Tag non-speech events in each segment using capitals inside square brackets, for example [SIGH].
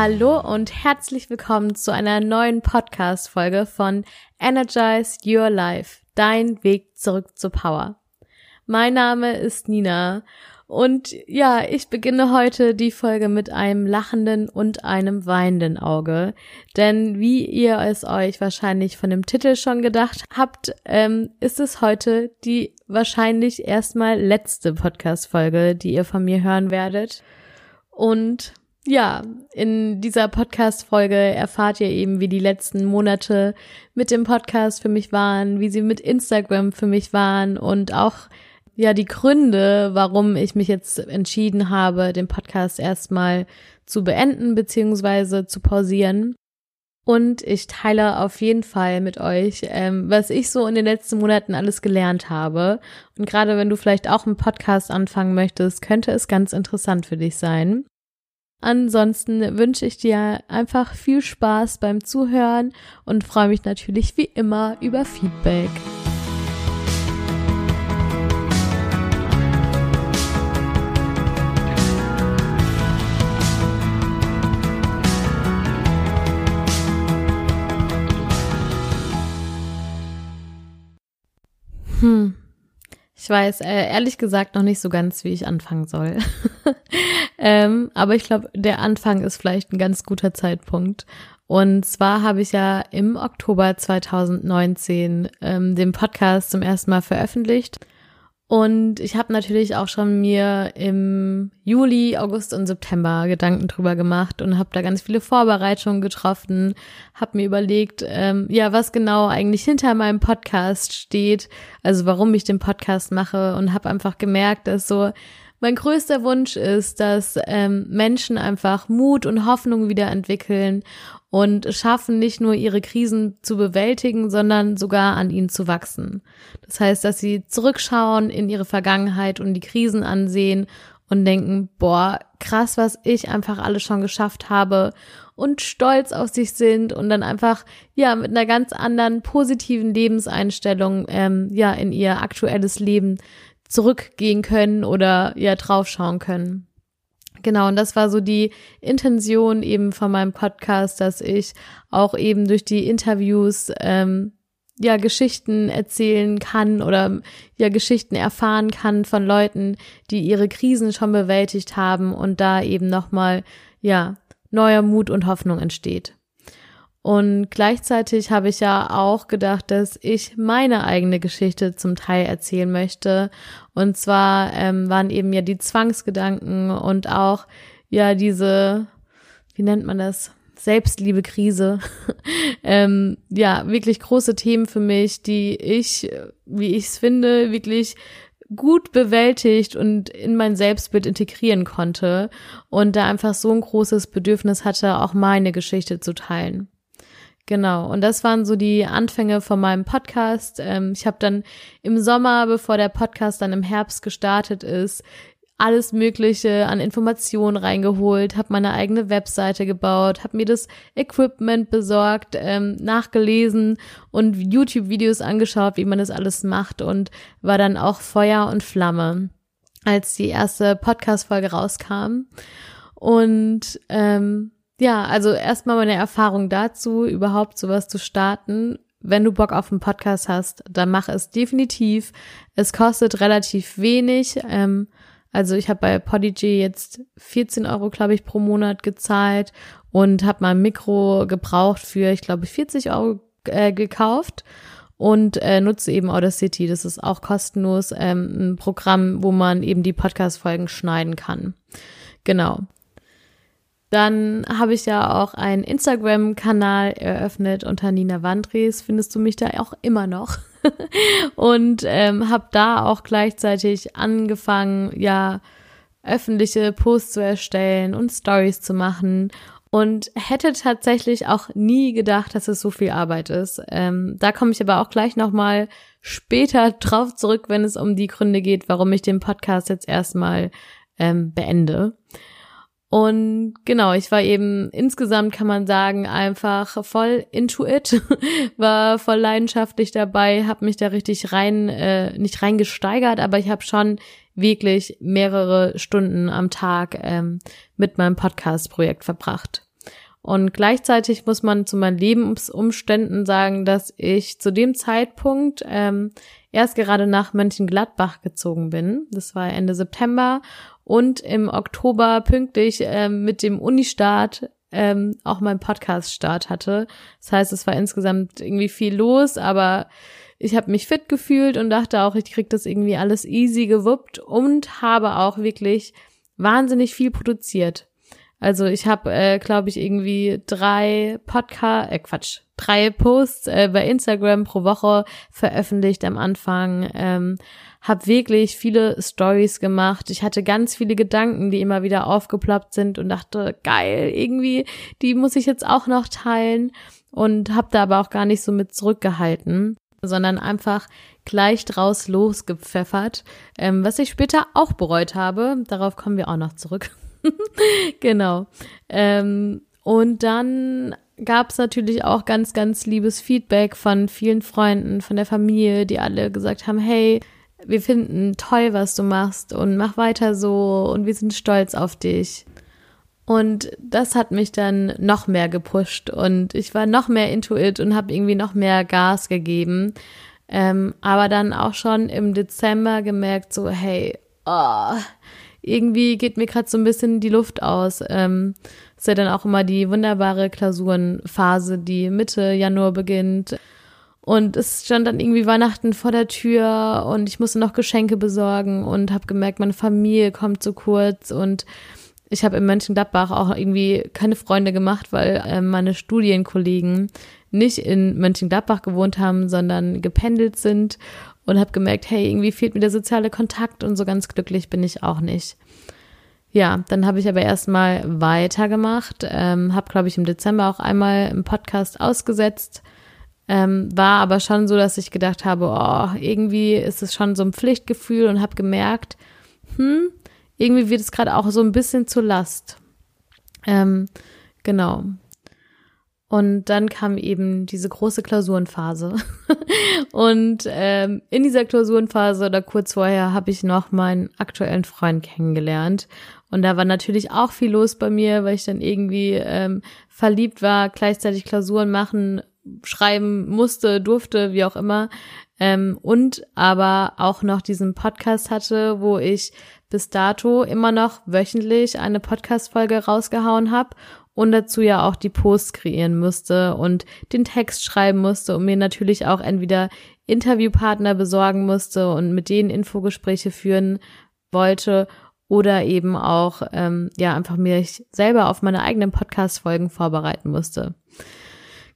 Hallo und herzlich willkommen zu einer neuen Podcast-Folge von Energize Your Life, dein Weg zurück zur Power. Mein Name ist Nina und ja, ich beginne heute die Folge mit einem lachenden und einem weinenden Auge. Denn wie ihr es euch wahrscheinlich von dem Titel schon gedacht habt, ähm, ist es heute die wahrscheinlich erstmal letzte Podcast-Folge, die ihr von mir hören werdet. Und ja, in dieser Podcast-Folge erfahrt ihr eben, wie die letzten Monate mit dem Podcast für mich waren, wie sie mit Instagram für mich waren und auch ja die Gründe, warum ich mich jetzt entschieden habe, den Podcast erstmal zu beenden beziehungsweise zu pausieren. Und ich teile auf jeden Fall mit euch, ähm, was ich so in den letzten Monaten alles gelernt habe. Und gerade wenn du vielleicht auch einen Podcast anfangen möchtest, könnte es ganz interessant für dich sein. Ansonsten wünsche ich dir einfach viel Spaß beim Zuhören und freue mich natürlich wie immer über Feedback. Hm. Ich weiß äh, ehrlich gesagt noch nicht so ganz, wie ich anfangen soll. [LAUGHS] ähm, aber ich glaube, der Anfang ist vielleicht ein ganz guter Zeitpunkt. Und zwar habe ich ja im Oktober 2019 ähm, den Podcast zum ersten Mal veröffentlicht. Und ich habe natürlich auch schon mir im Juli, August und September Gedanken drüber gemacht und habe da ganz viele Vorbereitungen getroffen, habe mir überlegt, ähm, ja, was genau eigentlich hinter meinem Podcast steht, also warum ich den Podcast mache und habe einfach gemerkt, dass so mein größter Wunsch ist, dass ähm, Menschen einfach Mut und Hoffnung wieder entwickeln und schaffen, nicht nur ihre Krisen zu bewältigen, sondern sogar an ihnen zu wachsen. Das heißt, dass sie zurückschauen in ihre Vergangenheit und die Krisen ansehen und denken, boah, krass, was ich einfach alles schon geschafft habe und stolz auf sich sind und dann einfach, ja, mit einer ganz anderen positiven Lebenseinstellung, ähm, ja, in ihr aktuelles Leben zurückgehen können oder ja draufschauen können. Genau, und das war so die Intention eben von meinem Podcast, dass ich auch eben durch die Interviews ähm, ja Geschichten erzählen kann oder ja Geschichten erfahren kann von Leuten, die ihre Krisen schon bewältigt haben und da eben nochmal ja neuer Mut und Hoffnung entsteht. Und gleichzeitig habe ich ja auch gedacht, dass ich meine eigene Geschichte zum Teil erzählen möchte. Und zwar ähm, waren eben ja die Zwangsgedanken und auch ja diese, wie nennt man das? Selbstliebe-Krise. [LAUGHS] ähm, ja, wirklich große Themen für mich, die ich, wie ich es finde, wirklich gut bewältigt und in mein Selbstbild integrieren konnte und da einfach so ein großes Bedürfnis hatte, auch meine Geschichte zu teilen. Genau, und das waren so die Anfänge von meinem Podcast. Ähm, ich habe dann im Sommer, bevor der Podcast dann im Herbst gestartet ist, alles Mögliche an Informationen reingeholt, habe meine eigene Webseite gebaut, habe mir das Equipment besorgt, ähm, nachgelesen und YouTube-Videos angeschaut, wie man das alles macht und war dann auch Feuer und Flamme, als die erste Podcast-Folge rauskam. Und ähm, ja, also erstmal meine Erfahrung dazu, überhaupt sowas zu starten. Wenn du Bock auf einen Podcast hast, dann mach es definitiv. Es kostet relativ wenig. Ähm, also ich habe bei Podigy jetzt 14 Euro, glaube ich, pro Monat gezahlt und habe mein Mikro gebraucht für, ich glaube, 40 Euro äh, gekauft und äh, nutze eben Audacity. Das ist auch kostenlos ähm, ein Programm, wo man eben die Podcast-Folgen schneiden kann. Genau. Dann habe ich ja auch einen Instagram-Kanal eröffnet unter Nina Wandres. Findest du mich da auch immer noch? [LAUGHS] und ähm, habe da auch gleichzeitig angefangen, ja, öffentliche Posts zu erstellen und Stories zu machen und hätte tatsächlich auch nie gedacht, dass es so viel Arbeit ist. Ähm, da komme ich aber auch gleich nochmal später drauf zurück, wenn es um die Gründe geht, warum ich den Podcast jetzt erstmal ähm, beende. Und genau, ich war eben insgesamt, kann man sagen, einfach voll into it, [LAUGHS] war voll leidenschaftlich dabei, habe mich da richtig rein, äh, nicht reingesteigert, aber ich habe schon wirklich mehrere Stunden am Tag ähm, mit meinem Podcast-Projekt verbracht. Und gleichzeitig muss man zu meinen Lebensumständen sagen, dass ich zu dem Zeitpunkt ähm, erst gerade nach Mönchengladbach gezogen bin. Das war Ende September und im Oktober pünktlich ähm, mit dem Unistart ähm, auch mein Podcast-Start hatte. Das heißt, es war insgesamt irgendwie viel los, aber ich habe mich fit gefühlt und dachte auch, ich krieg das irgendwie alles easy gewuppt und habe auch wirklich wahnsinnig viel produziert. Also ich habe, äh, glaube ich, irgendwie drei Podcast, äh, Quatsch, drei Posts äh, bei Instagram pro Woche veröffentlicht am Anfang. Ähm, habe wirklich viele Stories gemacht. Ich hatte ganz viele Gedanken, die immer wieder aufgeploppt sind und dachte, geil, irgendwie, die muss ich jetzt auch noch teilen und habe da aber auch gar nicht so mit zurückgehalten, sondern einfach gleich draus losgepfeffert, ähm, was ich später auch bereut habe. Darauf kommen wir auch noch zurück. [LAUGHS] genau. Ähm, und dann gab es natürlich auch ganz, ganz liebes Feedback von vielen Freunden, von der Familie, die alle gesagt haben, hey, wir finden toll, was du machst und mach weiter so und wir sind stolz auf dich. Und das hat mich dann noch mehr gepusht und ich war noch mehr intuit und habe irgendwie noch mehr Gas gegeben. Ähm, aber dann auch schon im Dezember gemerkt, so, hey, oh, irgendwie geht mir gerade so ein bisschen die Luft aus. Ähm, ist ja dann auch immer die wunderbare Klausurenphase, die Mitte Januar beginnt. Und es stand dann irgendwie Weihnachten vor der Tür und ich musste noch Geschenke besorgen und habe gemerkt, meine Familie kommt zu kurz und ich habe in Mönchengladbach auch irgendwie keine Freunde gemacht, weil äh, meine Studienkollegen nicht in Mönchengladbach gewohnt haben, sondern gependelt sind und habe gemerkt, hey, irgendwie fehlt mir der soziale Kontakt und so ganz glücklich bin ich auch nicht. Ja, dann habe ich aber erstmal weitergemacht, ähm, habe, glaube ich, im Dezember auch einmal im Podcast ausgesetzt, ähm, war aber schon so, dass ich gedacht habe, oh, irgendwie ist es schon so ein Pflichtgefühl und habe gemerkt, hm, irgendwie wird es gerade auch so ein bisschen zur Last. Ähm, genau. Und dann kam eben diese große Klausurenphase. [LAUGHS] und ähm, in dieser Klausurenphase oder kurz vorher habe ich noch meinen aktuellen Freund kennengelernt. Und da war natürlich auch viel los bei mir, weil ich dann irgendwie ähm, verliebt war, gleichzeitig Klausuren machen, schreiben musste, durfte, wie auch immer. Ähm, und aber auch noch diesen Podcast hatte, wo ich bis dato immer noch wöchentlich eine Podcast-Folge rausgehauen habe und dazu ja auch die Posts kreieren musste und den Text schreiben musste und mir natürlich auch entweder Interviewpartner besorgen musste und mit denen Infogespräche führen wollte oder eben auch ähm, ja einfach mir selber auf meine eigenen Podcast-Folgen vorbereiten musste.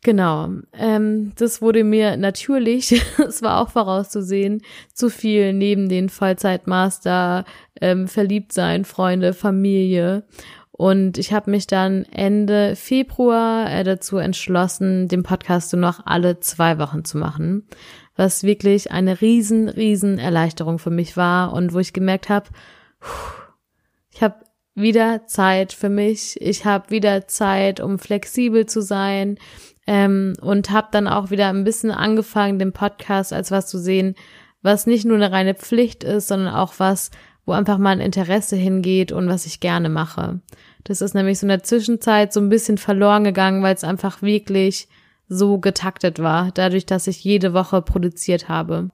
Genau, ähm, das wurde mir natürlich, [LAUGHS] es war auch vorauszusehen, zu viel neben den Vollzeitmaster, ähm, verliebt sein, Freunde, Familie. Und ich habe mich dann Ende Februar äh, dazu entschlossen, den Podcast nur noch alle zwei Wochen zu machen, was wirklich eine riesen, riesen Erleichterung für mich war und wo ich gemerkt habe, ich habe wieder Zeit für mich, ich habe wieder Zeit, um flexibel zu sein ähm, und habe dann auch wieder ein bisschen angefangen, den Podcast als was zu sehen, was nicht nur eine reine Pflicht ist, sondern auch was, wo einfach mein Interesse hingeht und was ich gerne mache. Das ist nämlich so in der Zwischenzeit so ein bisschen verloren gegangen, weil es einfach wirklich so getaktet war, dadurch, dass ich jede Woche produziert habe.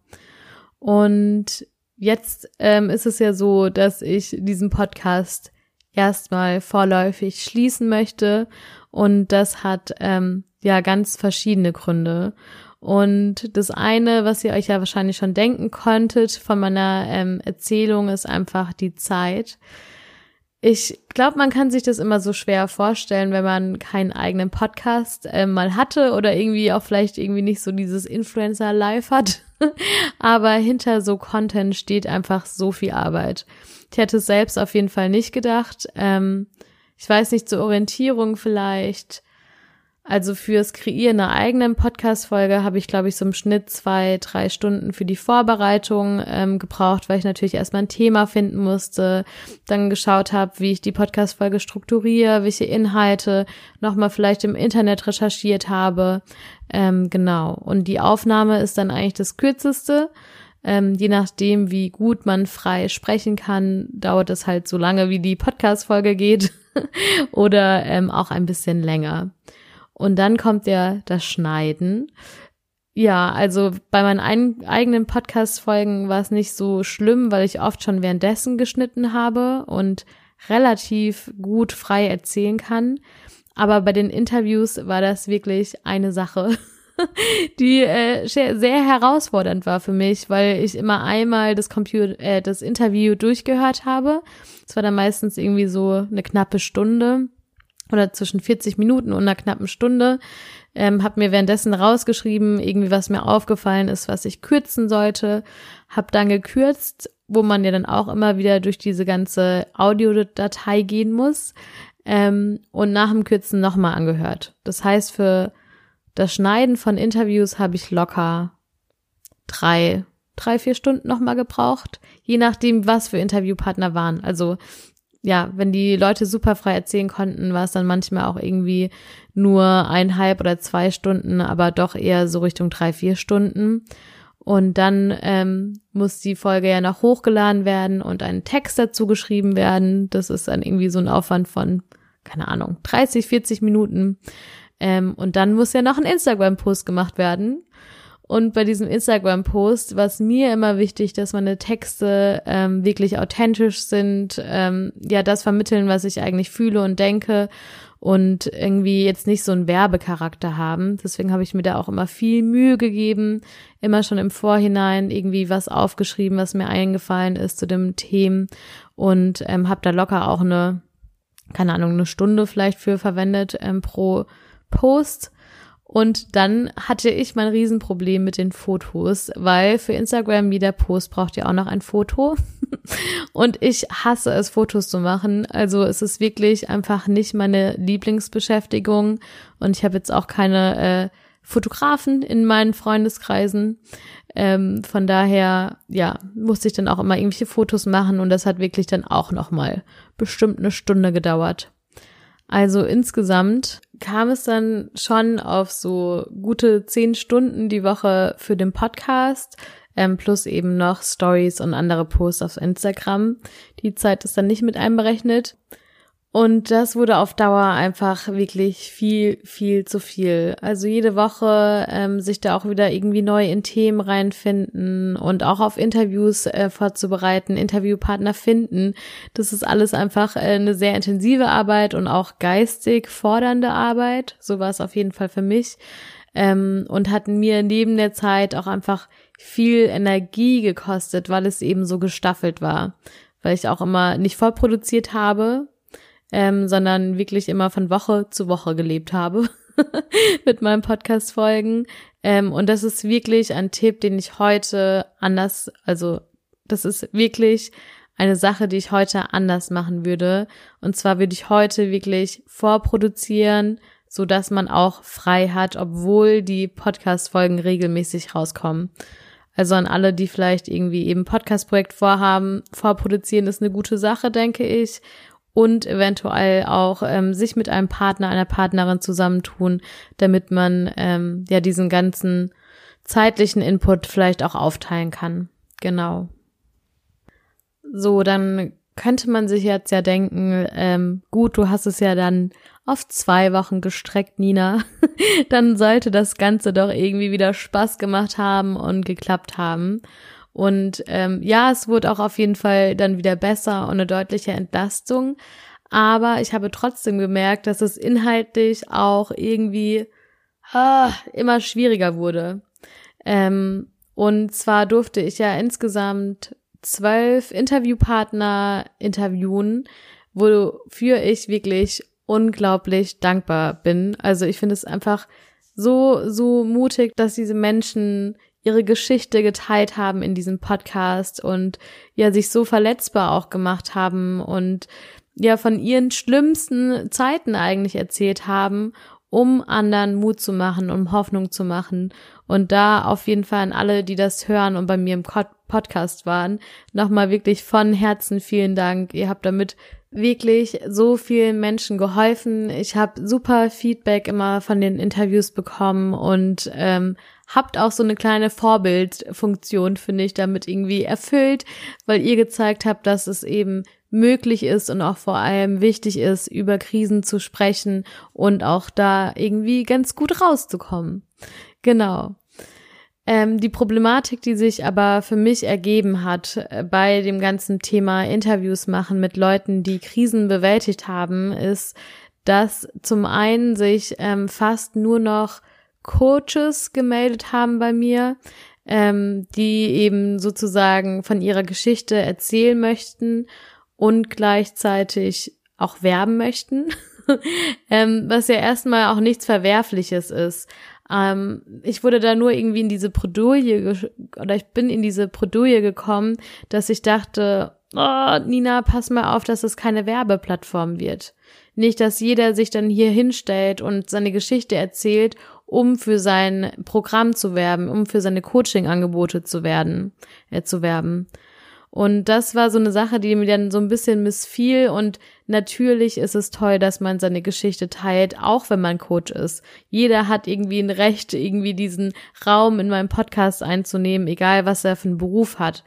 Und jetzt ähm, ist es ja so, dass ich diesen Podcast erstmal vorläufig schließen möchte und das hat ähm, ja ganz verschiedene Gründe. Und das eine, was ihr euch ja wahrscheinlich schon denken konntet von meiner ähm, Erzählung, ist einfach die Zeit. Ich glaube, man kann sich das immer so schwer vorstellen, wenn man keinen eigenen Podcast äh, mal hatte oder irgendwie auch vielleicht irgendwie nicht so dieses Influencer-Live hat. [LAUGHS] Aber hinter so Content steht einfach so viel Arbeit. Ich hätte es selbst auf jeden Fall nicht gedacht. Ähm, ich weiß nicht, zur Orientierung vielleicht also fürs Kreieren einer eigenen Podcast-Folge habe ich, glaube ich, so im Schnitt zwei, drei Stunden für die Vorbereitung ähm, gebraucht, weil ich natürlich erstmal ein Thema finden musste, dann geschaut habe, wie ich die Podcast-Folge strukturiere, welche Inhalte nochmal vielleicht im Internet recherchiert habe. Ähm, genau. Und die Aufnahme ist dann eigentlich das kürzeste. Ähm, je nachdem, wie gut man frei sprechen kann, dauert es halt so lange, wie die Podcast-Folge geht [LAUGHS] oder ähm, auch ein bisschen länger. Und dann kommt ja das Schneiden. Ja, also bei meinen ein, eigenen Podcast-Folgen war es nicht so schlimm, weil ich oft schon währenddessen geschnitten habe und relativ gut frei erzählen kann. Aber bei den Interviews war das wirklich eine Sache, [LAUGHS] die äh, sehr herausfordernd war für mich, weil ich immer einmal das Computer, äh, das Interview durchgehört habe. Es war dann meistens irgendwie so eine knappe Stunde oder zwischen 40 Minuten und einer knappen Stunde ähm, habe mir währenddessen rausgeschrieben, irgendwie was mir aufgefallen ist, was ich kürzen sollte, habe dann gekürzt, wo man ja dann auch immer wieder durch diese ganze Audiodatei gehen muss ähm, und nach dem Kürzen nochmal angehört. Das heißt, für das Schneiden von Interviews habe ich locker drei, drei, vier Stunden nochmal gebraucht, je nachdem, was für Interviewpartner waren. Also ja, wenn die Leute super frei erzählen konnten, war es dann manchmal auch irgendwie nur eineinhalb oder zwei Stunden, aber doch eher so Richtung drei, vier Stunden. Und dann ähm, muss die Folge ja noch hochgeladen werden und ein Text dazu geschrieben werden. Das ist dann irgendwie so ein Aufwand von, keine Ahnung, 30, 40 Minuten. Ähm, und dann muss ja noch ein Instagram-Post gemacht werden. Und bei diesem Instagram-Post war es mir immer wichtig, dass meine Texte ähm, wirklich authentisch sind, ähm, ja, das vermitteln, was ich eigentlich fühle und denke und irgendwie jetzt nicht so einen Werbecharakter haben. Deswegen habe ich mir da auch immer viel Mühe gegeben, immer schon im Vorhinein irgendwie was aufgeschrieben, was mir eingefallen ist zu dem Themen und ähm, habe da locker auch eine, keine Ahnung, eine Stunde vielleicht für verwendet ähm, pro Post und dann hatte ich mein Riesenproblem mit den Fotos, weil für Instagram jeder Post braucht ja auch noch ein Foto. [LAUGHS] Und ich hasse es, Fotos zu machen. Also es ist wirklich einfach nicht meine Lieblingsbeschäftigung. Und ich habe jetzt auch keine äh, Fotografen in meinen Freundeskreisen. Ähm, von daher, ja, musste ich dann auch immer irgendwelche Fotos machen und das hat wirklich dann auch nochmal bestimmt eine Stunde gedauert. Also insgesamt kam es dann schon auf so gute zehn Stunden die Woche für den Podcast, ähm, plus eben noch Stories und andere Posts auf Instagram. Die Zeit ist dann nicht mit einberechnet. Und das wurde auf Dauer einfach wirklich viel, viel zu viel. Also jede Woche ähm, sich da auch wieder irgendwie neu in Themen reinfinden und auch auf Interviews äh, vorzubereiten, Interviewpartner finden. Das ist alles einfach äh, eine sehr intensive Arbeit und auch geistig fordernde Arbeit. So war es auf jeden Fall für mich. Ähm, und hat mir neben der Zeit auch einfach viel Energie gekostet, weil es eben so gestaffelt war. Weil ich auch immer nicht vorproduziert habe, ähm, sondern wirklich immer von Woche zu Woche gelebt habe [LAUGHS] mit meinen Podcast-Folgen. Ähm, und das ist wirklich ein Tipp, den ich heute anders, also das ist wirklich eine Sache, die ich heute anders machen würde. Und zwar würde ich heute wirklich vorproduzieren, so dass man auch frei hat, obwohl die Podcast-Folgen regelmäßig rauskommen. Also an alle, die vielleicht irgendwie eben Podcast-Projekt vorhaben, vorproduzieren ist eine gute Sache, denke ich und eventuell auch ähm, sich mit einem Partner, einer Partnerin zusammentun, damit man ähm, ja diesen ganzen zeitlichen Input vielleicht auch aufteilen kann. Genau. So, dann könnte man sich jetzt ja denken, ähm, gut, du hast es ja dann auf zwei Wochen gestreckt, Nina. [LAUGHS] dann sollte das Ganze doch irgendwie wieder Spaß gemacht haben und geklappt haben. Und ähm, ja, es wurde auch auf jeden Fall dann wieder besser und eine deutliche Entlastung. Aber ich habe trotzdem gemerkt, dass es inhaltlich auch irgendwie ah, immer schwieriger wurde. Ähm, und zwar durfte ich ja insgesamt zwölf Interviewpartner interviewen, wofür ich wirklich unglaublich dankbar bin. Also ich finde es einfach so, so mutig, dass diese Menschen ihre Geschichte geteilt haben in diesem Podcast und ja, sich so verletzbar auch gemacht haben und ja, von ihren schlimmsten Zeiten eigentlich erzählt haben, um anderen Mut zu machen, um Hoffnung zu machen. Und da auf jeden Fall an alle, die das hören und bei mir im Podcast waren, nochmal wirklich von Herzen vielen Dank. Ihr habt damit wirklich so vielen Menschen geholfen. Ich habe super Feedback immer von den Interviews bekommen und ähm, habt auch so eine kleine Vorbildfunktion, finde ich, damit irgendwie erfüllt, weil ihr gezeigt habt, dass es eben möglich ist und auch vor allem wichtig ist, über Krisen zu sprechen und auch da irgendwie ganz gut rauszukommen. Genau. Ähm, die Problematik, die sich aber für mich ergeben hat äh, bei dem ganzen Thema Interviews machen mit Leuten, die Krisen bewältigt haben, ist, dass zum einen sich ähm, fast nur noch Coaches gemeldet haben bei mir, ähm, die eben sozusagen von ihrer Geschichte erzählen möchten und gleichzeitig auch werben möchten, [LAUGHS] ähm, was ja erstmal auch nichts Verwerfliches ist. Ähm, ich wurde da nur irgendwie in diese Bredouille oder ich bin in diese Bredouille gekommen, dass ich dachte, oh, Nina, pass mal auf, dass es keine Werbeplattform wird. Nicht, dass jeder sich dann hier hinstellt und seine Geschichte erzählt, um für sein Programm zu werben, um für seine Coaching-Angebote zu werden, äh, zu werben. Und das war so eine Sache, die mir dann so ein bisschen missfiel. Und natürlich ist es toll, dass man seine Geschichte teilt, auch wenn man Coach ist. Jeder hat irgendwie ein Recht, irgendwie diesen Raum in meinem Podcast einzunehmen, egal was er für einen Beruf hat.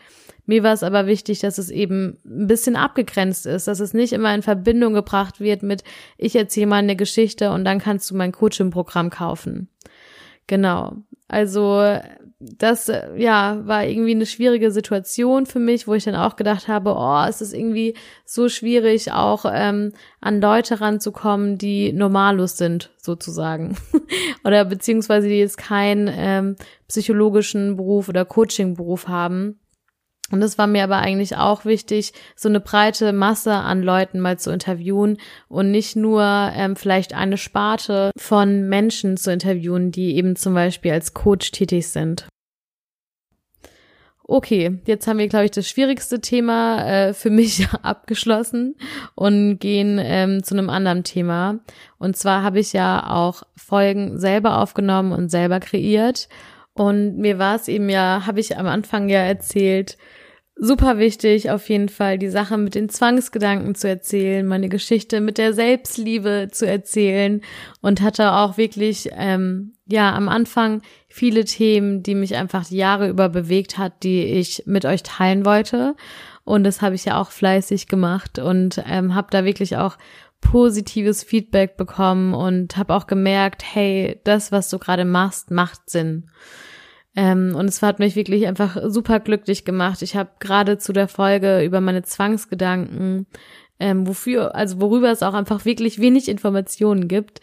Mir war es aber wichtig, dass es eben ein bisschen abgegrenzt ist, dass es nicht immer in Verbindung gebracht wird mit, ich erzähle mal eine Geschichte und dann kannst du mein Coaching-Programm kaufen. Genau. Also das ja war irgendwie eine schwierige Situation für mich, wo ich dann auch gedacht habe, oh, es ist irgendwie so schwierig, auch ähm, an Leute ranzukommen, die normalos sind, sozusagen. [LAUGHS] oder beziehungsweise die jetzt keinen ähm, psychologischen Beruf oder Coaching-Beruf haben. Und es war mir aber eigentlich auch wichtig, so eine breite Masse an Leuten mal zu interviewen und nicht nur ähm, vielleicht eine Sparte von Menschen zu interviewen, die eben zum Beispiel als Coach tätig sind. Okay, jetzt haben wir, glaube ich, das schwierigste Thema äh, für [LAUGHS] mich abgeschlossen und gehen ähm, zu einem anderen Thema. Und zwar habe ich ja auch Folgen selber aufgenommen und selber kreiert. Und mir war es eben ja, habe ich am Anfang ja erzählt, super wichtig, auf jeden Fall die Sache mit den Zwangsgedanken zu erzählen, meine Geschichte mit der Selbstliebe zu erzählen und hatte auch wirklich, ähm, ja, am Anfang viele Themen, die mich einfach Jahre über bewegt hat, die ich mit euch teilen wollte. Und das habe ich ja auch fleißig gemacht und ähm, habe da wirklich auch positives Feedback bekommen und habe auch gemerkt, hey, das, was du gerade machst, macht Sinn. Ähm, und es hat mich wirklich einfach super glücklich gemacht. Ich habe gerade zu der Folge über meine Zwangsgedanken, ähm, wofür, also worüber es auch einfach wirklich wenig Informationen gibt,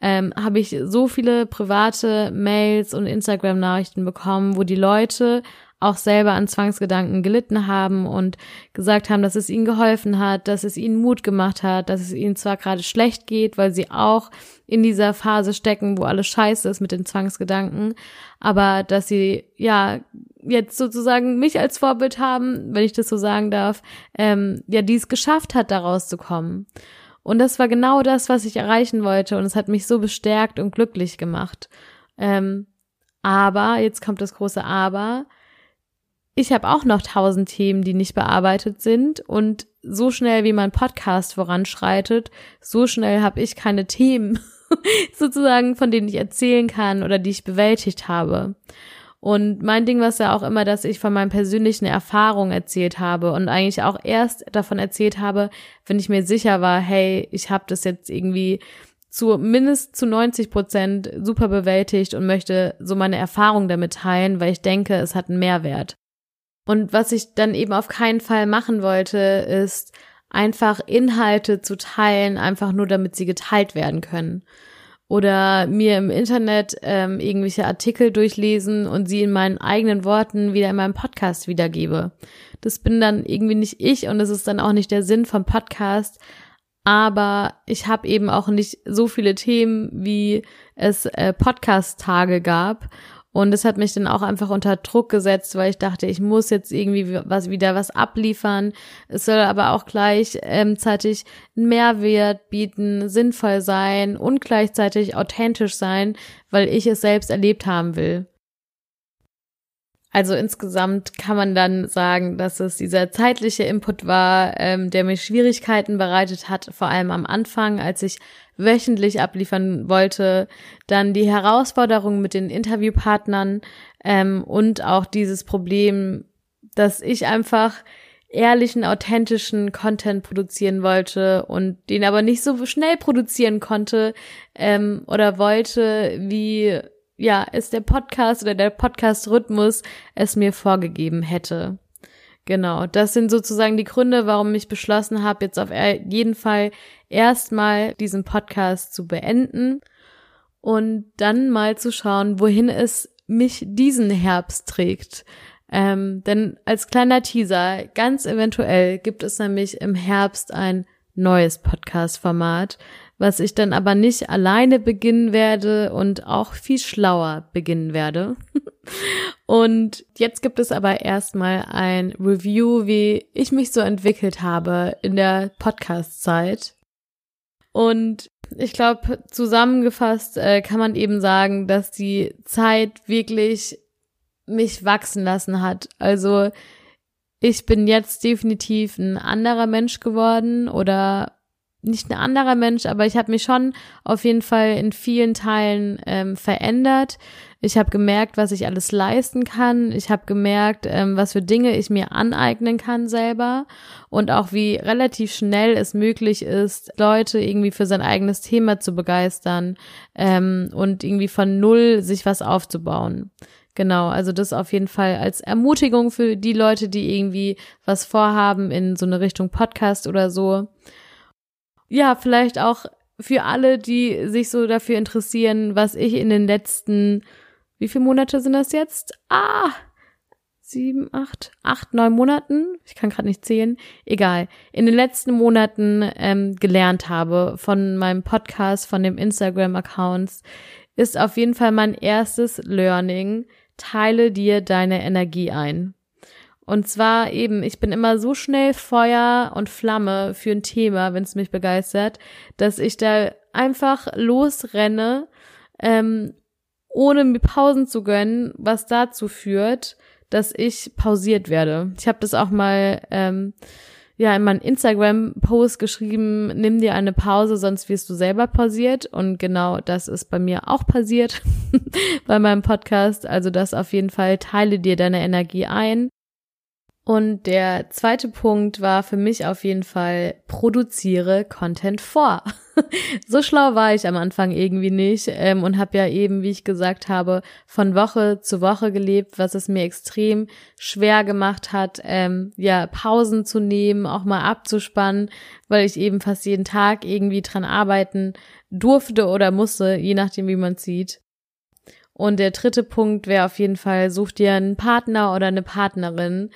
ähm, habe ich so viele private Mails und Instagram-Nachrichten bekommen, wo die Leute auch selber an Zwangsgedanken gelitten haben und gesagt haben, dass es ihnen geholfen hat, dass es ihnen Mut gemacht hat, dass es ihnen zwar gerade schlecht geht, weil sie auch in dieser Phase stecken, wo alles scheiße ist mit den Zwangsgedanken, aber dass sie ja jetzt sozusagen mich als Vorbild haben, wenn ich das so sagen darf, ähm, ja, die es geschafft hat, daraus zu kommen. Und das war genau das, was ich erreichen wollte und es hat mich so bestärkt und glücklich gemacht. Ähm, aber, jetzt kommt das große Aber, ich habe auch noch tausend Themen, die nicht bearbeitet sind und so schnell wie mein Podcast voranschreitet, so schnell habe ich keine Themen [LAUGHS] sozusagen, von denen ich erzählen kann oder die ich bewältigt habe. Und mein Ding war es ja auch immer, dass ich von meinen persönlichen Erfahrungen erzählt habe und eigentlich auch erst davon erzählt habe, wenn ich mir sicher war, hey, ich habe das jetzt irgendwie zu mindestens zu 90 Prozent super bewältigt und möchte so meine Erfahrung damit teilen, weil ich denke, es hat einen Mehrwert. Und was ich dann eben auf keinen Fall machen wollte, ist einfach Inhalte zu teilen, einfach nur damit sie geteilt werden können. Oder mir im Internet ähm, irgendwelche Artikel durchlesen und sie in meinen eigenen Worten wieder in meinem Podcast wiedergebe. Das bin dann irgendwie nicht ich und das ist dann auch nicht der Sinn vom Podcast. Aber ich habe eben auch nicht so viele Themen, wie es äh, Podcast-Tage gab. Und es hat mich dann auch einfach unter Druck gesetzt, weil ich dachte, ich muss jetzt irgendwie was wieder was abliefern. Es soll aber auch gleichzeitig ähm, einen Mehrwert bieten, sinnvoll sein und gleichzeitig authentisch sein, weil ich es selbst erlebt haben will. Also insgesamt kann man dann sagen, dass es dieser zeitliche Input war, ähm, der mir Schwierigkeiten bereitet hat, vor allem am Anfang, als ich wöchentlich abliefern wollte. Dann die Herausforderung mit den Interviewpartnern ähm, und auch dieses Problem, dass ich einfach ehrlichen, authentischen Content produzieren wollte und den aber nicht so schnell produzieren konnte ähm, oder wollte, wie ja, es der Podcast oder der Podcast-Rhythmus es mir vorgegeben hätte. Genau, das sind sozusagen die Gründe, warum ich beschlossen habe, jetzt auf jeden Fall erstmal diesen Podcast zu beenden und dann mal zu schauen, wohin es mich diesen Herbst trägt. Ähm, denn als kleiner Teaser, ganz eventuell gibt es nämlich im Herbst ein neues Podcast-Format, was ich dann aber nicht alleine beginnen werde und auch viel schlauer beginnen werde. [LAUGHS] und jetzt gibt es aber erstmal ein Review, wie ich mich so entwickelt habe in der Podcast-Zeit. Und ich glaube, zusammengefasst äh, kann man eben sagen, dass die Zeit wirklich mich wachsen lassen hat. Also ich bin jetzt definitiv ein anderer Mensch geworden oder nicht ein anderer Mensch, aber ich habe mich schon auf jeden Fall in vielen Teilen ähm, verändert. Ich habe gemerkt, was ich alles leisten kann. Ich habe gemerkt, ähm, was für Dinge ich mir aneignen kann selber und auch wie relativ schnell es möglich ist, Leute irgendwie für sein eigenes Thema zu begeistern ähm, und irgendwie von null sich was aufzubauen. Genau, also das auf jeden Fall als Ermutigung für die Leute, die irgendwie was vorhaben in so eine Richtung Podcast oder so ja, vielleicht auch für alle, die sich so dafür interessieren, was ich in den letzten, wie viele Monate sind das jetzt? Ah, sieben, acht, acht, neun Monaten, ich kann gerade nicht zählen, egal, in den letzten Monaten ähm, gelernt habe von meinem Podcast, von dem Instagram-Accounts, ist auf jeden Fall mein erstes Learning. Teile dir deine Energie ein. Und zwar eben, ich bin immer so schnell Feuer und Flamme für ein Thema, wenn es mich begeistert, dass ich da einfach losrenne, ähm, ohne mir Pausen zu gönnen, was dazu führt, dass ich pausiert werde. Ich habe das auch mal ähm, ja in meinen Instagram-Post geschrieben, nimm dir eine Pause, sonst wirst du selber pausiert. Und genau das ist bei mir auch passiert [LAUGHS] bei meinem Podcast. Also das auf jeden Fall, teile dir deine Energie ein. Und der zweite Punkt war für mich auf jeden Fall, produziere Content vor. [LAUGHS] so schlau war ich am Anfang irgendwie nicht ähm, und habe ja eben, wie ich gesagt habe, von Woche zu Woche gelebt, was es mir extrem schwer gemacht hat, ähm, ja, Pausen zu nehmen, auch mal abzuspannen, weil ich eben fast jeden Tag irgendwie dran arbeiten durfte oder musste, je nachdem, wie man sieht. Und der dritte Punkt wäre auf jeden Fall, such dir einen Partner oder eine Partnerin,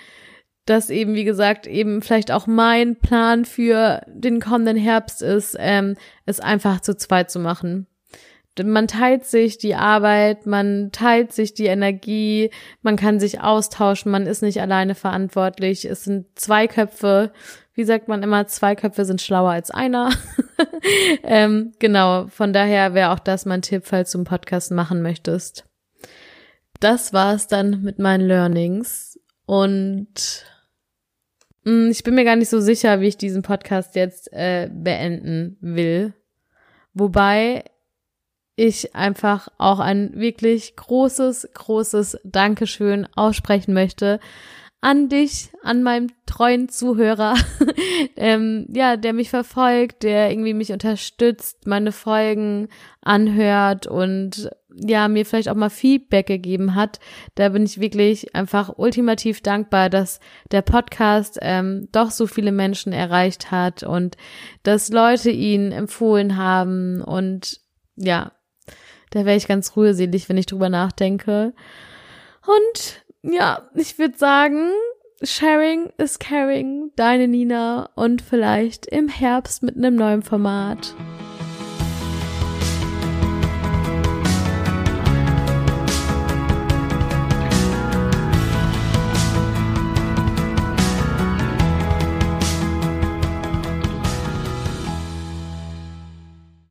dass eben, wie gesagt, eben vielleicht auch mein Plan für den kommenden Herbst ist, ähm, es einfach zu zweit zu machen. Man teilt sich die Arbeit, man teilt sich die Energie, man kann sich austauschen, man ist nicht alleine verantwortlich. Es sind zwei Köpfe. Wie sagt man immer, zwei Köpfe sind schlauer als einer. [LAUGHS] ähm, genau, von daher wäre auch das mein Tipp, falls du einen Podcast machen möchtest. Das war's dann mit meinen Learnings. Und ich bin mir gar nicht so sicher, wie ich diesen Podcast jetzt äh, beenden will. Wobei ich einfach auch ein wirklich großes, großes Dankeschön aussprechen möchte an dich, an meinem treuen Zuhörer, [LAUGHS] ähm, ja, der mich verfolgt, der irgendwie mich unterstützt, meine Folgen anhört und ja, mir vielleicht auch mal Feedback gegeben hat. Da bin ich wirklich einfach ultimativ dankbar, dass der Podcast ähm, doch so viele Menschen erreicht hat und dass Leute ihn empfohlen haben und ja, da wäre ich ganz rührselig, wenn ich drüber nachdenke. Und ja, ich würde sagen, Sharing is Caring, deine Nina und vielleicht im Herbst mit einem neuen Format.